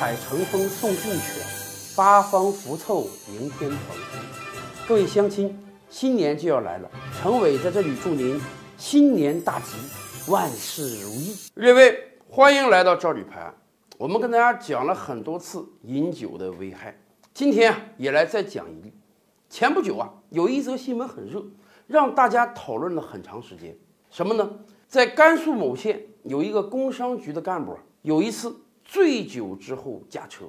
海乘风送骏犬，八方福凑迎天蓬。各位乡亲，新年就要来了，陈伟在这里祝您新年大吉，万事如意。列位，欢迎来到赵吕盘。我们跟大家讲了很多次饮酒的危害，今天也来再讲一例。前不久啊，有一则新闻很热，让大家讨论了很长时间。什么呢？在甘肃某县有一个工商局的干部，有一次醉酒之后驾车，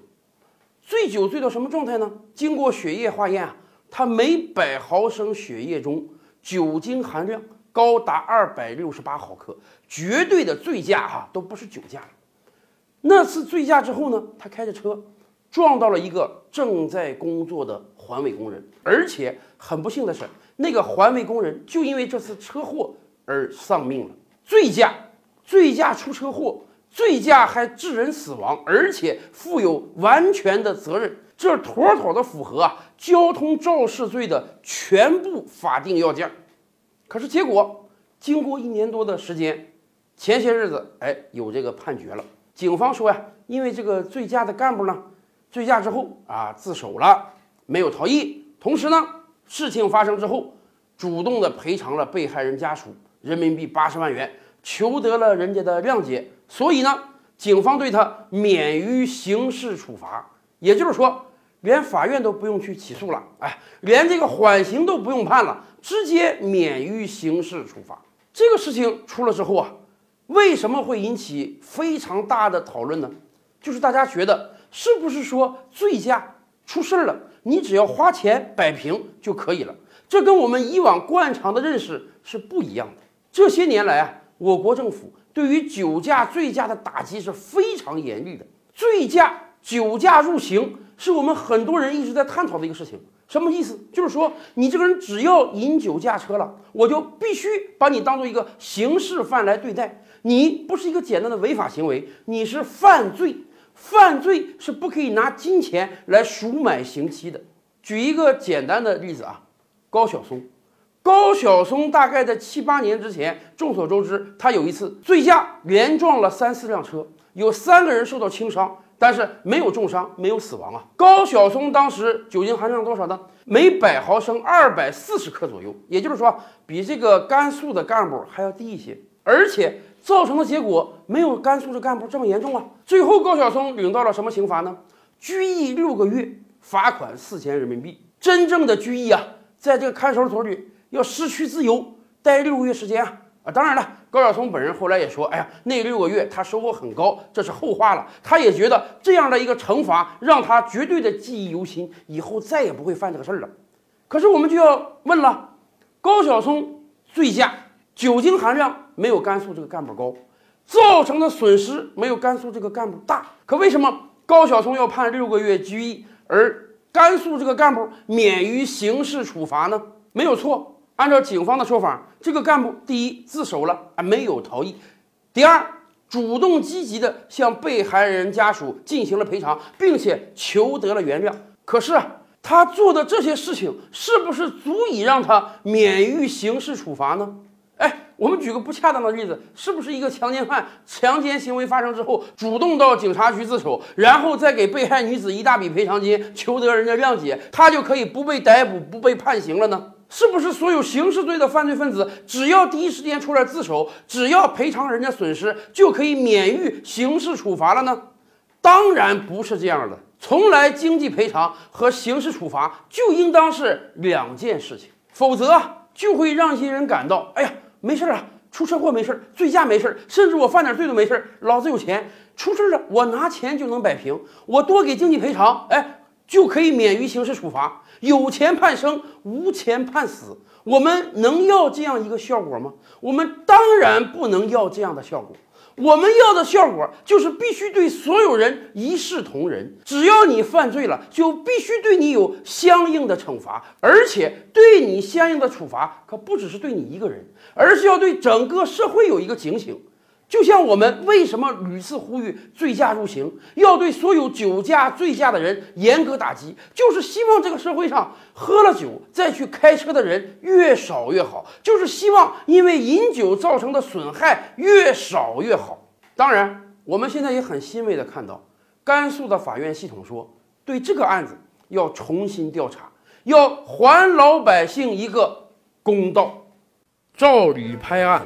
醉酒醉到什么状态呢？经过血液化验啊，他每百毫升血液中酒精含量高达二百六十八毫克，绝对的醉驾啊，都不是酒驾。那次醉驾之后呢，他开着车撞到了一个正在工作的环卫工人，而且很不幸的是，那个环卫工人就因为这次车祸而丧命了。醉驾，醉驾出车祸，醉驾还致人死亡，而且负有完全的责任，这妥妥的符合啊交通肇事罪的全部法定要件。可是结果，经过一年多的时间，前些日子，哎，有这个判决了。警方说呀，因为这个醉驾的干部呢，醉驾之后啊自首了，没有逃逸，同时呢，事情发生之后，主动的赔偿了被害人家属人民币八十万元，求得了人家的谅解，所以呢，警方对他免于刑事处罚，也就是说，连法院都不用去起诉了，哎，连这个缓刑都不用判了，直接免于刑事处罚。这个事情出了之后啊。为什么会引起非常大的讨论呢？就是大家觉得是不是说醉驾出事儿了，你只要花钱摆平就可以了？这跟我们以往惯常的认识是不一样的。这些年来啊，我国政府对于酒驾、醉驾的打击是非常严厉的。醉驾、酒驾入刑是我们很多人一直在探讨的一个事情。什么意思？就是说，你这个人只要饮酒驾车了，我就必须把你当做一个刑事犯来对待。你不是一个简单的违法行为，你是犯罪。犯罪是不可以拿金钱来赎买刑期的。举一个简单的例子啊，高晓松。高晓松大概在七八年之前，众所周知，他有一次醉驾连撞了三四辆车，有三个人受到轻伤。但是没有重伤，没有死亡啊！高晓松当时酒精含量多少呢？每百毫升二百四十克左右，也就是说，比这个甘肃的干部还要低一些。而且造成的结果没有甘肃的干部这么严重啊！最后高晓松领到了什么刑罚呢？拘役六个月，罚款四千人民币。真正的拘役啊，在这个看守所里要失去自由，待六个月时间啊！啊，当然了，高晓松本人后来也说：“哎呀，那六个月他收获很高，这是后话了。他也觉得这样的一个惩罚让他绝对的记忆犹新，以后再也不会犯这个事儿了。”可是我们就要问了：高晓松醉驾，酒精含量没有甘肃这个干部高，造成的损失没有甘肃这个干部大，可为什么高晓松要判六个月拘役，而甘肃这个干部免于刑事处罚呢？没有错。按照警方的说法，这个干部第一自首了啊，没有逃逸；第二，主动积极的向被害人家属进行了赔偿，并且求得了原谅。可是啊，他做的这些事情是不是足以让他免于刑事处罚呢？哎，我们举个不恰当的例子，是不是一个强奸犯强奸行为发生之后，主动到警察局自首，然后再给被害女子一大笔赔偿金，求得人家谅解，他就可以不被逮捕、不被判刑了呢？是不是所有刑事罪的犯罪分子，只要第一时间出来自首，只要赔偿人家损失，就可以免于刑事处罚了呢？当然不是这样的。从来经济赔偿和刑事处罚就应当是两件事情，否则就会让一些人感到，哎呀，没事啊，出车祸没事，醉驾没事，甚至我犯点罪都没事，老子有钱，出事了我拿钱就能摆平，我多给经济赔偿，哎。就可以免于刑事处罚，有钱判生，无钱判死。我们能要这样一个效果吗？我们当然不能要这样的效果。我们要的效果就是必须对所有人一视同仁，只要你犯罪了，就必须对你有相应的惩罚，而且对你相应的处罚可不只是对你一个人，而是要对整个社会有一个警醒。就像我们为什么屡次呼吁醉驾入刑，要对所有酒驾、醉驾的人严格打击，就是希望这个社会上喝了酒再去开车的人越少越好，就是希望因为饮酒造成的损害越少越好。当然，我们现在也很欣慰的看到，甘肃的法院系统说，对这个案子要重新调查，要还老百姓一个公道。照理拍案，